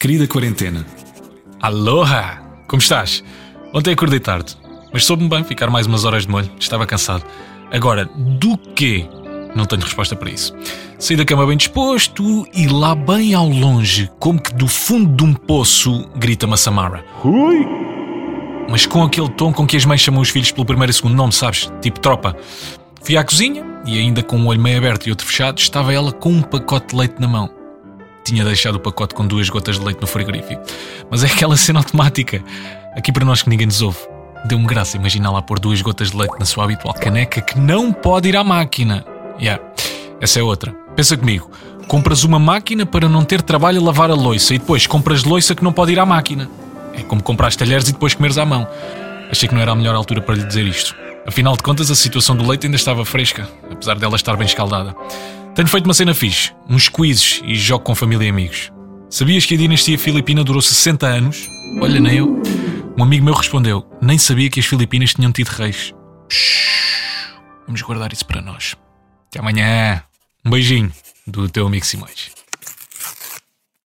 Querida quarentena. Aloha! Como estás? Ontem acordei tarde, mas soube-me bem ficar mais umas horas de molho. Estava cansado. Agora, do quê? Não tenho resposta para isso. Saí da cama bem disposto e lá bem ao longe, como que do fundo de um poço, grita-me a Samara. Ui! Mas com aquele tom com que as mães chamam os filhos pelo primeiro e segundo nome, sabes? Tipo tropa. Fui à cozinha e ainda com um olho meio aberto e outro fechado, estava ela com um pacote de leite na mão. Tinha deixado o pacote com duas gotas de leite no frigorífico. Mas é aquela cena automática. Aqui para nós que ninguém nos ouve. Deu-me graça imaginar lá pôr duas gotas de leite na sua habitual caneca que não pode ir à máquina. Yeah. Essa é outra. Pensa comigo. Compras uma máquina para não ter trabalho a lavar a loiça e depois compras loiça que não pode ir à máquina. É como comprar talheres e depois comeres à mão. Achei que não era a melhor altura para lhe dizer isto. Afinal de contas, a situação do leite ainda estava fresca, apesar dela estar bem escaldada. Tenho feito uma cena fixe, uns quizzes e jogo com família e amigos. Sabias que a dinastia filipina durou 60 anos? Olha, nem eu. Um amigo meu respondeu: Nem sabia que as Filipinas tinham tido reis. Shhh, vamos guardar isso para nós. Até amanhã. Um beijinho do teu amigo Simões.